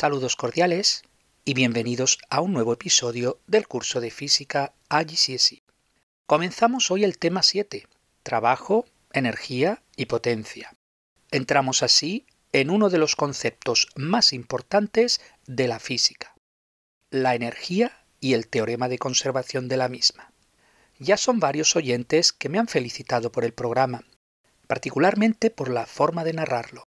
Saludos cordiales y bienvenidos a un nuevo episodio del curso de física IGCSE. Comenzamos hoy el tema 7, trabajo, energía y potencia. Entramos así en uno de los conceptos más importantes de la física, la energía y el teorema de conservación de la misma. Ya son varios oyentes que me han felicitado por el programa, particularmente por la forma de narrarlo.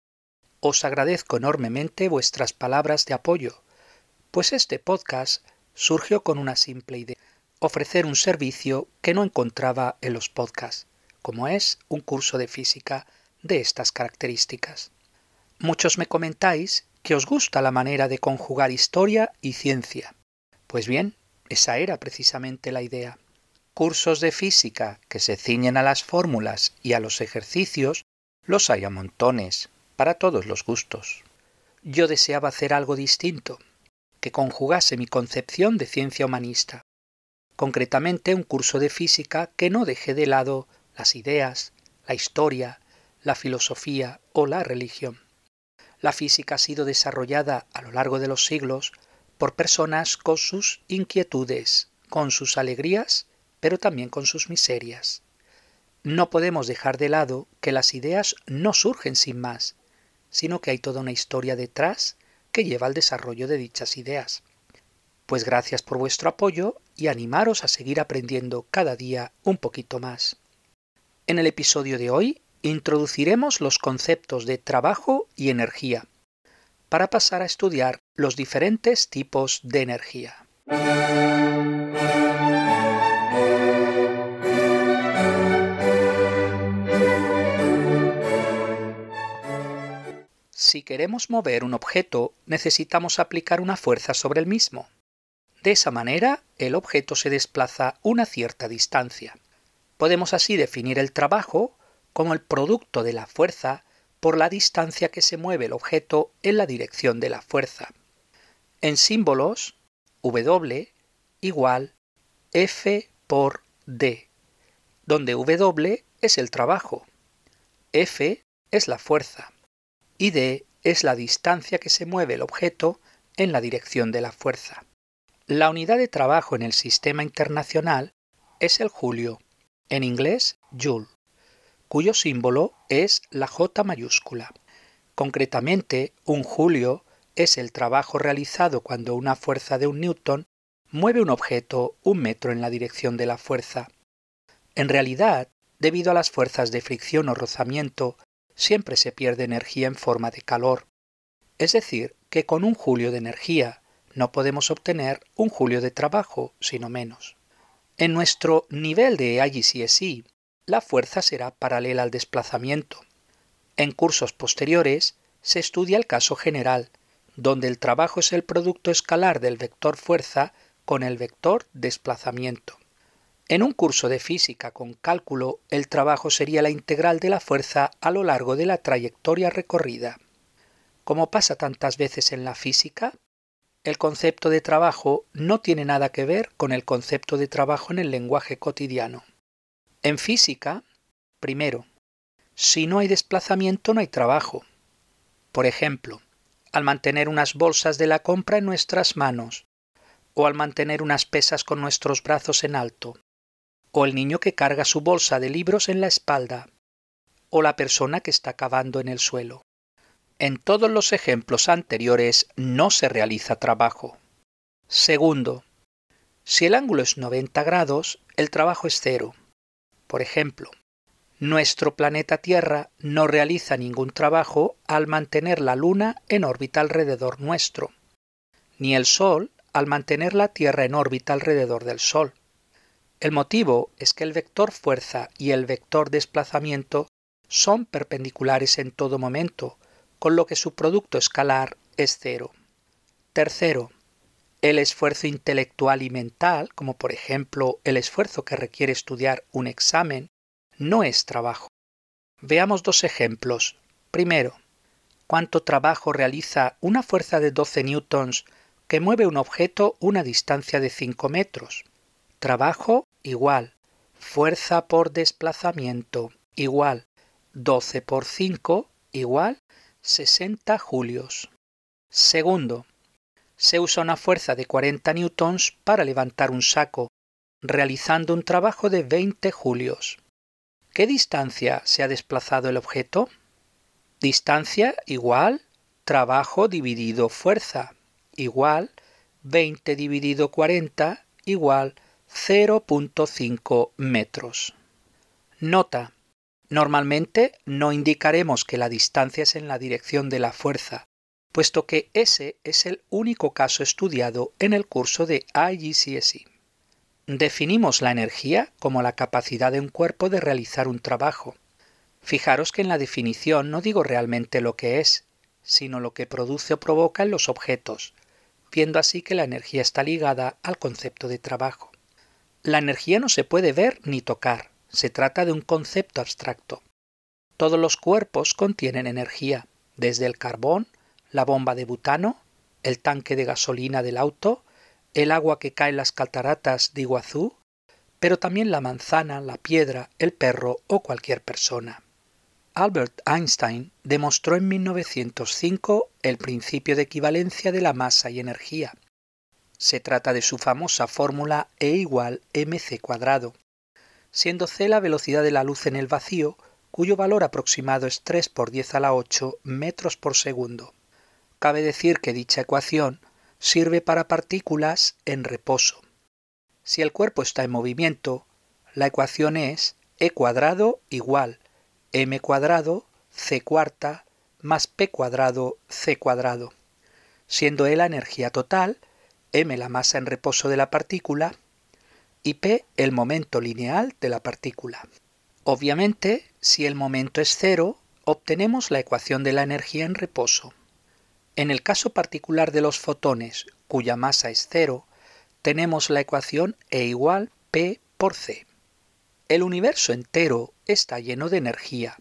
Os agradezco enormemente vuestras palabras de apoyo, pues este podcast surgió con una simple idea, ofrecer un servicio que no encontraba en los podcasts, como es un curso de física de estas características. Muchos me comentáis que os gusta la manera de conjugar historia y ciencia. Pues bien, esa era precisamente la idea cursos de física que se ciñen a las fórmulas y a los ejercicios, los hay a montones, para todos los gustos. Yo deseaba hacer algo distinto, que conjugase mi concepción de ciencia humanista, concretamente un curso de física que no deje de lado las ideas, la historia, la filosofía o la religión. La física ha sido desarrollada a lo largo de los siglos por personas con sus inquietudes, con sus alegrías pero también con sus miserias. No podemos dejar de lado que las ideas no surgen sin más, sino que hay toda una historia detrás que lleva al desarrollo de dichas ideas. Pues gracias por vuestro apoyo y animaros a seguir aprendiendo cada día un poquito más. En el episodio de hoy introduciremos los conceptos de trabajo y energía, para pasar a estudiar los diferentes tipos de energía. Si queremos mover un objeto, necesitamos aplicar una fuerza sobre el mismo. De esa manera, el objeto se desplaza una cierta distancia. Podemos así definir el trabajo como el producto de la fuerza por la distancia que se mueve el objeto en la dirección de la fuerza. En símbolos, W igual F por D, donde W es el trabajo, F es la fuerza y d es la distancia que se mueve el objeto en la dirección de la fuerza. La unidad de trabajo en el sistema internacional es el julio, en inglés joule, cuyo símbolo es la J mayúscula. Concretamente, un julio es el trabajo realizado cuando una fuerza de un newton mueve un objeto un metro en la dirección de la fuerza. En realidad, debido a las fuerzas de fricción o rozamiento siempre se pierde energía en forma de calor. Es decir, que con un julio de energía no podemos obtener un julio de trabajo, sino menos. En nuestro nivel de IGCSE, la fuerza será paralela al desplazamiento. En cursos posteriores se estudia el caso general, donde el trabajo es el producto escalar del vector fuerza con el vector desplazamiento. En un curso de física con cálculo, el trabajo sería la integral de la fuerza a lo largo de la trayectoria recorrida. Como pasa tantas veces en la física, el concepto de trabajo no tiene nada que ver con el concepto de trabajo en el lenguaje cotidiano. En física, primero, si no hay desplazamiento no hay trabajo. Por ejemplo, al mantener unas bolsas de la compra en nuestras manos, o al mantener unas pesas con nuestros brazos en alto, o el niño que carga su bolsa de libros en la espalda, o la persona que está cavando en el suelo. En todos los ejemplos anteriores no se realiza trabajo. Segundo, si el ángulo es 90 grados, el trabajo es cero. Por ejemplo, nuestro planeta Tierra no realiza ningún trabajo al mantener la Luna en órbita alrededor nuestro, ni el Sol al mantener la Tierra en órbita alrededor del Sol. El motivo es que el vector fuerza y el vector desplazamiento son perpendiculares en todo momento, con lo que su producto escalar es cero. Tercero, el esfuerzo intelectual y mental, como por ejemplo el esfuerzo que requiere estudiar un examen, no es trabajo. Veamos dos ejemplos. Primero, ¿cuánto trabajo realiza una fuerza de 12 newtons que mueve un objeto una distancia de 5 metros? Trabajo igual. Fuerza por desplazamiento igual. 12 por 5 igual 60 julios. Segundo, Se usa una fuerza de 40 newtons para levantar un saco, realizando un trabajo de 20 julios. ¿Qué distancia se ha desplazado el objeto? Distancia igual trabajo dividido fuerza igual 20 dividido 40 igual 0.5 metros. Nota. Normalmente no indicaremos que la distancia es en la dirección de la fuerza, puesto que ese es el único caso estudiado en el curso de IGCSE. Definimos la energía como la capacidad de un cuerpo de realizar un trabajo. Fijaros que en la definición no digo realmente lo que es, sino lo que produce o provoca en los objetos, viendo así que la energía está ligada al concepto de trabajo. La energía no se puede ver ni tocar, se trata de un concepto abstracto. Todos los cuerpos contienen energía, desde el carbón, la bomba de butano, el tanque de gasolina del auto, el agua que cae en las cataratas de Iguazú, pero también la manzana, la piedra, el perro o cualquier persona. Albert Einstein demostró en 1905 el principio de equivalencia de la masa y energía. Se trata de su famosa fórmula E igual mc cuadrado, siendo c la velocidad de la luz en el vacío, cuyo valor aproximado es 3 por 10 a la 8 metros por segundo. Cabe decir que dicha ecuación sirve para partículas en reposo. Si el cuerpo está en movimiento, la ecuación es E cuadrado igual m cuadrado c cuarta más p cuadrado c cuadrado, siendo E la energía total, m la masa en reposo de la partícula y p el momento lineal de la partícula. Obviamente, si el momento es cero, obtenemos la ecuación de la energía en reposo. En el caso particular de los fotones, cuya masa es cero, tenemos la ecuación E igual P por C. El universo entero está lleno de energía.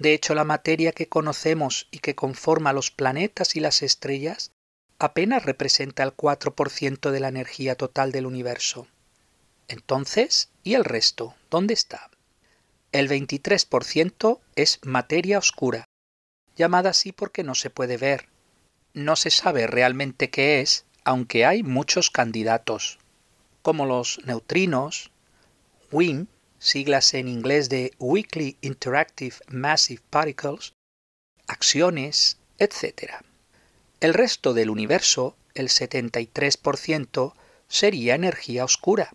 De hecho, la materia que conocemos y que conforma los planetas y las estrellas apenas representa el 4% de la energía total del universo. Entonces, ¿y el resto? ¿Dónde está? El 23% es materia oscura, llamada así porque no se puede ver. No se sabe realmente qué es, aunque hay muchos candidatos, como los neutrinos, WIM, siglas en inglés de Weakly Interactive Massive Particles, acciones, etc. El resto del universo, el 73%, sería energía oscura,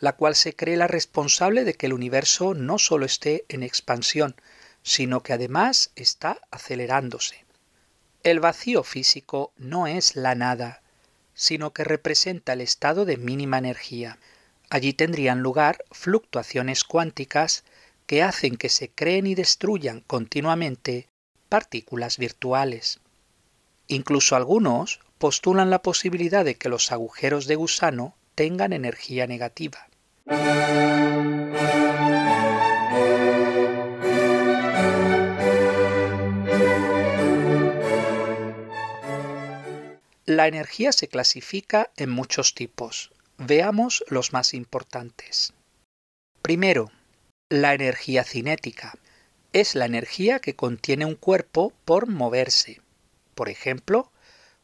la cual se cree la responsable de que el universo no solo esté en expansión, sino que además está acelerándose. El vacío físico no es la nada, sino que representa el estado de mínima energía. Allí tendrían lugar fluctuaciones cuánticas que hacen que se creen y destruyan continuamente partículas virtuales. Incluso algunos postulan la posibilidad de que los agujeros de gusano tengan energía negativa. La energía se clasifica en muchos tipos. Veamos los más importantes. Primero, la energía cinética. Es la energía que contiene un cuerpo por moverse. Por ejemplo,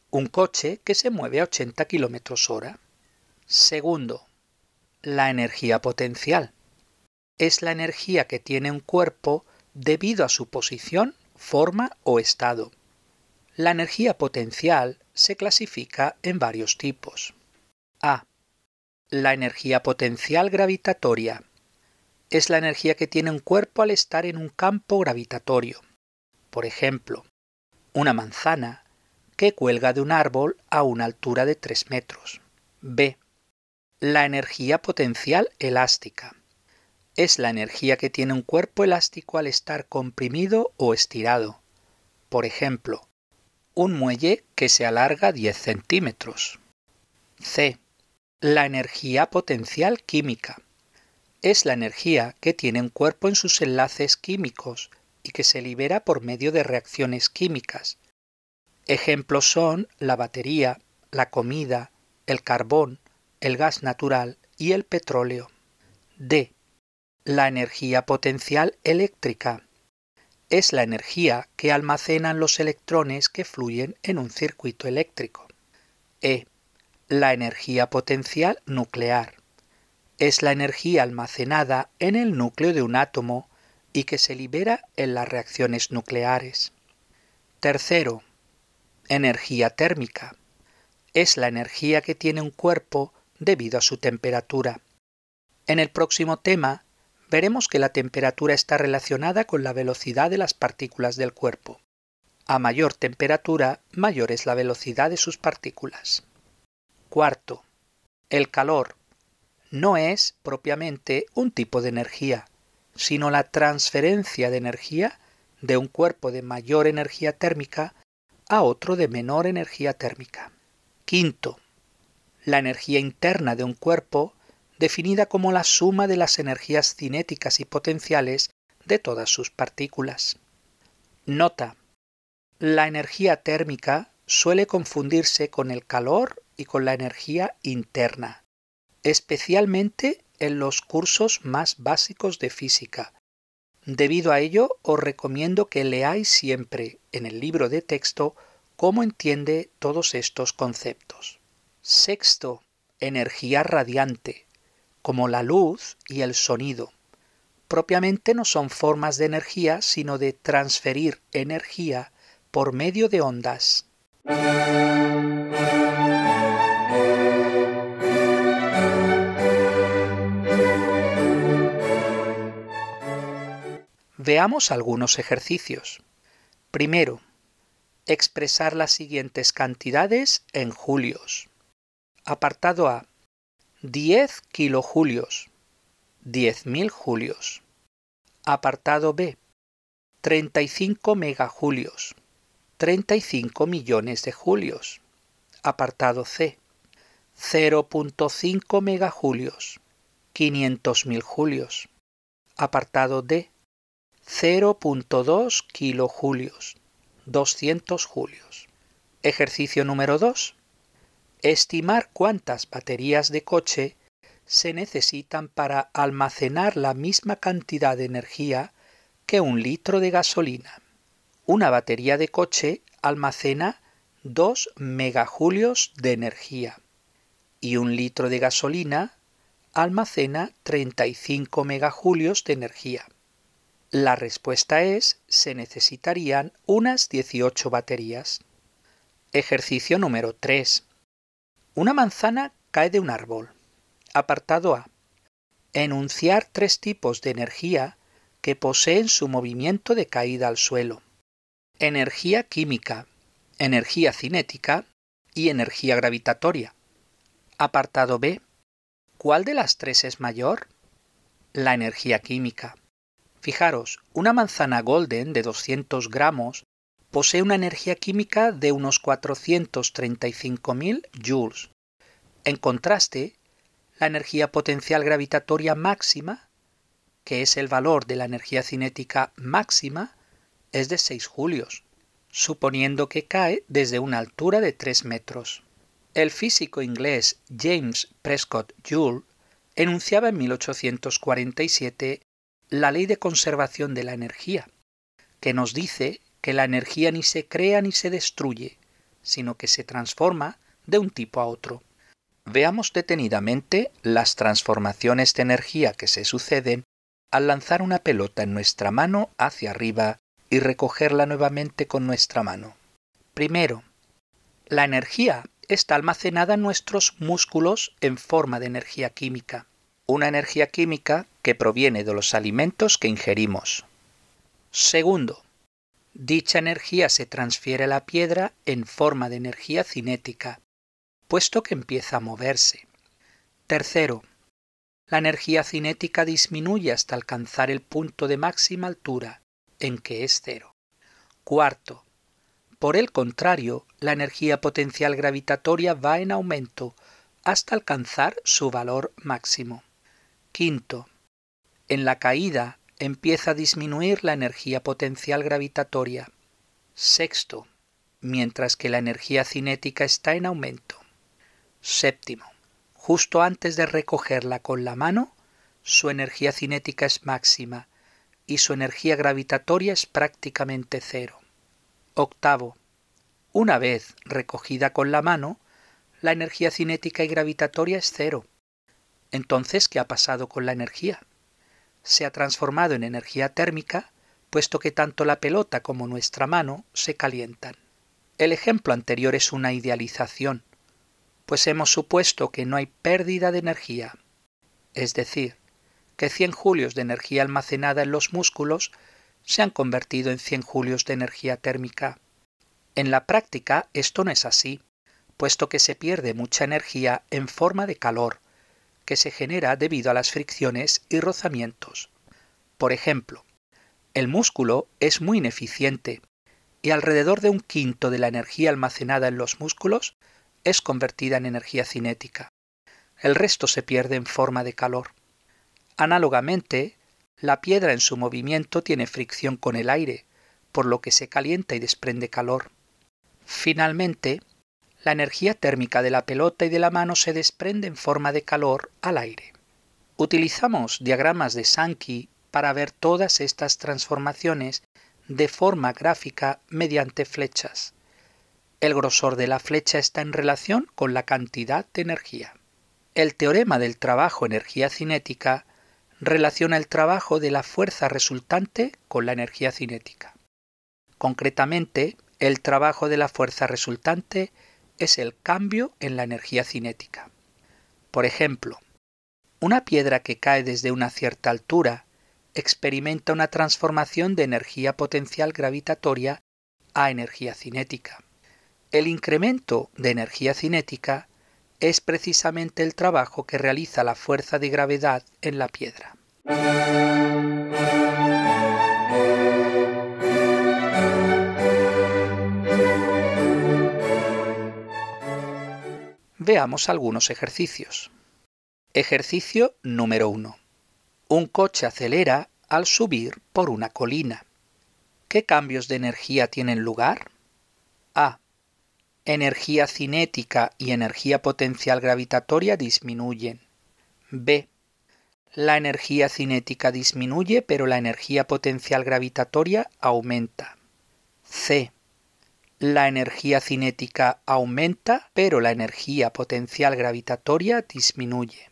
un coche que se mueve a 80 km hora. Segundo, la energía potencial. Es la energía que tiene un cuerpo debido a su posición, forma o estado. La energía potencial se clasifica en varios tipos. A. La energía potencial gravitatoria es la energía que tiene un cuerpo al estar en un campo gravitatorio. Por ejemplo, una manzana que cuelga de un árbol a una altura de 3 metros. B. La energía potencial elástica. Es la energía que tiene un cuerpo elástico al estar comprimido o estirado. Por ejemplo, un muelle que se alarga 10 centímetros. C. La energía potencial química es la energía que tiene un cuerpo en sus enlaces químicos y que se libera por medio de reacciones químicas. Ejemplos son la batería, la comida, el carbón, el gas natural y el petróleo. D. La energía potencial eléctrica es la energía que almacenan los electrones que fluyen en un circuito eléctrico. E. La energía potencial nuclear. Es la energía almacenada en el núcleo de un átomo y que se libera en las reacciones nucleares. Tercero, energía térmica. Es la energía que tiene un cuerpo debido a su temperatura. En el próximo tema veremos que la temperatura está relacionada con la velocidad de las partículas del cuerpo. A mayor temperatura, mayor es la velocidad de sus partículas. Cuarto, el calor no es propiamente un tipo de energía, sino la transferencia de energía de un cuerpo de mayor energía térmica a otro de menor energía térmica. Quinto, la energía interna de un cuerpo definida como la suma de las energías cinéticas y potenciales de todas sus partículas. Nota. La energía térmica suele confundirse con el calor y con la energía interna, especialmente en los cursos más básicos de física. Debido a ello, os recomiendo que leáis siempre en el libro de texto cómo entiende todos estos conceptos. Sexto, energía radiante, como la luz y el sonido. Propiamente no son formas de energía, sino de transferir energía por medio de ondas. Veamos algunos ejercicios. Primero, expresar las siguientes cantidades en julios. Apartado A. 10 kilojulios. 10.000 julios. Apartado B. 35 megajulios. 35 millones de julios. Apartado C. 0.5 megajulios. 500.000 julios. Apartado D. 0.2 kilojulios, 200 julios. Ejercicio número 2. Estimar cuántas baterías de coche se necesitan para almacenar la misma cantidad de energía que un litro de gasolina. Una batería de coche almacena 2 megajulios de energía y un litro de gasolina almacena 35 megajulios de energía. La respuesta es, se necesitarían unas 18 baterías. Ejercicio número 3. Una manzana cae de un árbol. Apartado A. Enunciar tres tipos de energía que poseen su movimiento de caída al suelo. Energía química, energía cinética y energía gravitatoria. Apartado B. ¿Cuál de las tres es mayor? La energía química. Fijaros, una manzana golden de 200 gramos posee una energía química de unos 435.000 joules. En contraste, la energía potencial gravitatoria máxima, que es el valor de la energía cinética máxima, es de 6 julios, suponiendo que cae desde una altura de 3 metros. El físico inglés James Prescott Joule enunciaba en 1847 la ley de conservación de la energía, que nos dice que la energía ni se crea ni se destruye, sino que se transforma de un tipo a otro. Veamos detenidamente las transformaciones de energía que se suceden al lanzar una pelota en nuestra mano hacia arriba y recogerla nuevamente con nuestra mano. Primero, la energía está almacenada en nuestros músculos en forma de energía química una energía química que proviene de los alimentos que ingerimos. Segundo, dicha energía se transfiere a la piedra en forma de energía cinética, puesto que empieza a moverse. Tercero, la energía cinética disminuye hasta alcanzar el punto de máxima altura, en que es cero. Cuarto, por el contrario, la energía potencial gravitatoria va en aumento hasta alcanzar su valor máximo. Quinto, en la caída empieza a disminuir la energía potencial gravitatoria. Sexto, mientras que la energía cinética está en aumento. Séptimo, justo antes de recogerla con la mano, su energía cinética es máxima y su energía gravitatoria es prácticamente cero. Octavo, una vez recogida con la mano, la energía cinética y gravitatoria es cero. Entonces, ¿qué ha pasado con la energía? Se ha transformado en energía térmica, puesto que tanto la pelota como nuestra mano se calientan. El ejemplo anterior es una idealización, pues hemos supuesto que no hay pérdida de energía, es decir, que 100 julios de energía almacenada en los músculos se han convertido en 100 julios de energía térmica. En la práctica esto no es así, puesto que se pierde mucha energía en forma de calor, que se genera debido a las fricciones y rozamientos. Por ejemplo, el músculo es muy ineficiente y alrededor de un quinto de la energía almacenada en los músculos es convertida en energía cinética. El resto se pierde en forma de calor. Análogamente, la piedra en su movimiento tiene fricción con el aire, por lo que se calienta y desprende calor. Finalmente, la energía térmica de la pelota y de la mano se desprende en forma de calor al aire. Utilizamos diagramas de Sankey para ver todas estas transformaciones de forma gráfica mediante flechas. El grosor de la flecha está en relación con la cantidad de energía. El teorema del trabajo energía cinética relaciona el trabajo de la fuerza resultante con la energía cinética. Concretamente, el trabajo de la fuerza resultante es el cambio en la energía cinética. Por ejemplo, una piedra que cae desde una cierta altura experimenta una transformación de energía potencial gravitatoria a energía cinética. El incremento de energía cinética es precisamente el trabajo que realiza la fuerza de gravedad en la piedra. Veamos algunos ejercicios. Ejercicio número 1. Un coche acelera al subir por una colina. ¿Qué cambios de energía tienen lugar? A. Energía cinética y energía potencial gravitatoria disminuyen. B. La energía cinética disminuye pero la energía potencial gravitatoria aumenta. C. La energía cinética aumenta pero la energía potencial gravitatoria disminuye.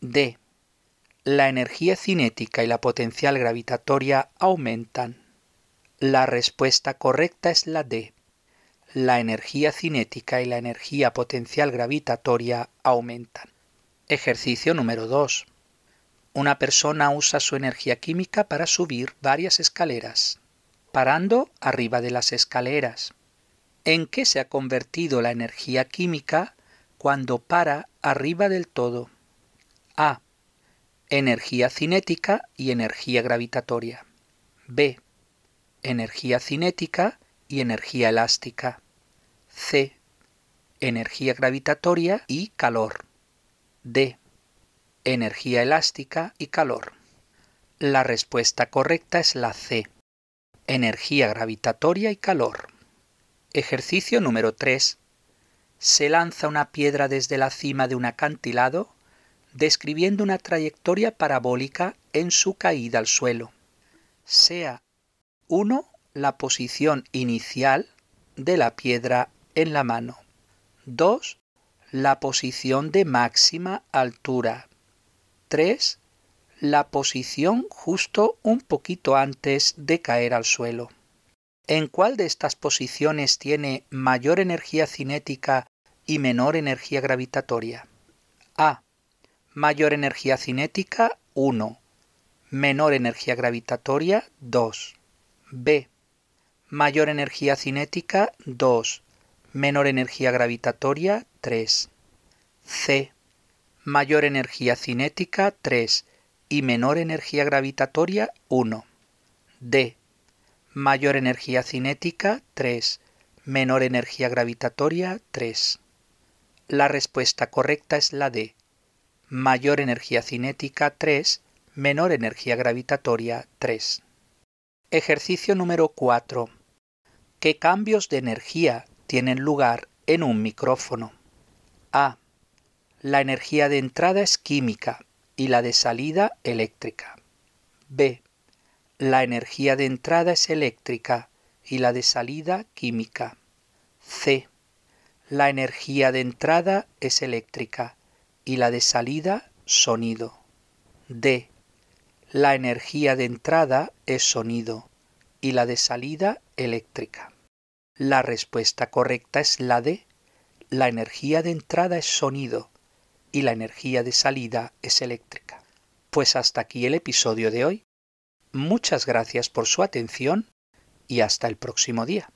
D. La energía cinética y la potencial gravitatoria aumentan. La respuesta correcta es la D. La energía cinética y la energía potencial gravitatoria aumentan. Ejercicio número 2. Una persona usa su energía química para subir varias escaleras, parando arriba de las escaleras. ¿En qué se ha convertido la energía química cuando para arriba del todo? A. Energía cinética y energía gravitatoria. B. Energía cinética y energía elástica. C. Energía gravitatoria y calor. D. Energía elástica y calor. La respuesta correcta es la C. Energía gravitatoria y calor. Ejercicio número 3. Se lanza una piedra desde la cima de un acantilado describiendo una trayectoria parabólica en su caída al suelo. Sea 1 la posición inicial de la piedra en la mano. 2. La posición de máxima altura. 3. La posición justo un poquito antes de caer al suelo. ¿En cuál de estas posiciones tiene mayor energía cinética y menor energía gravitatoria? A mayor energía cinética 1, menor energía gravitatoria 2. B. Mayor energía cinética 2, menor energía gravitatoria 3. C. Mayor energía cinética 3 y menor energía gravitatoria 1. D. Mayor energía cinética 3, menor energía gravitatoria 3. La respuesta correcta es la D mayor energía cinética 3, menor energía gravitatoria 3. Ejercicio número 4. ¿Qué cambios de energía tienen lugar en un micrófono? A. La energía de entrada es química y la de salida eléctrica. B. La energía de entrada es eléctrica y la de salida química. C. La energía de entrada es eléctrica y la de salida sonido. D. La energía de entrada es sonido y la de salida eléctrica. La respuesta correcta es la D. La energía de entrada es sonido y la energía de salida es eléctrica. Pues hasta aquí el episodio de hoy. Muchas gracias por su atención y hasta el próximo día.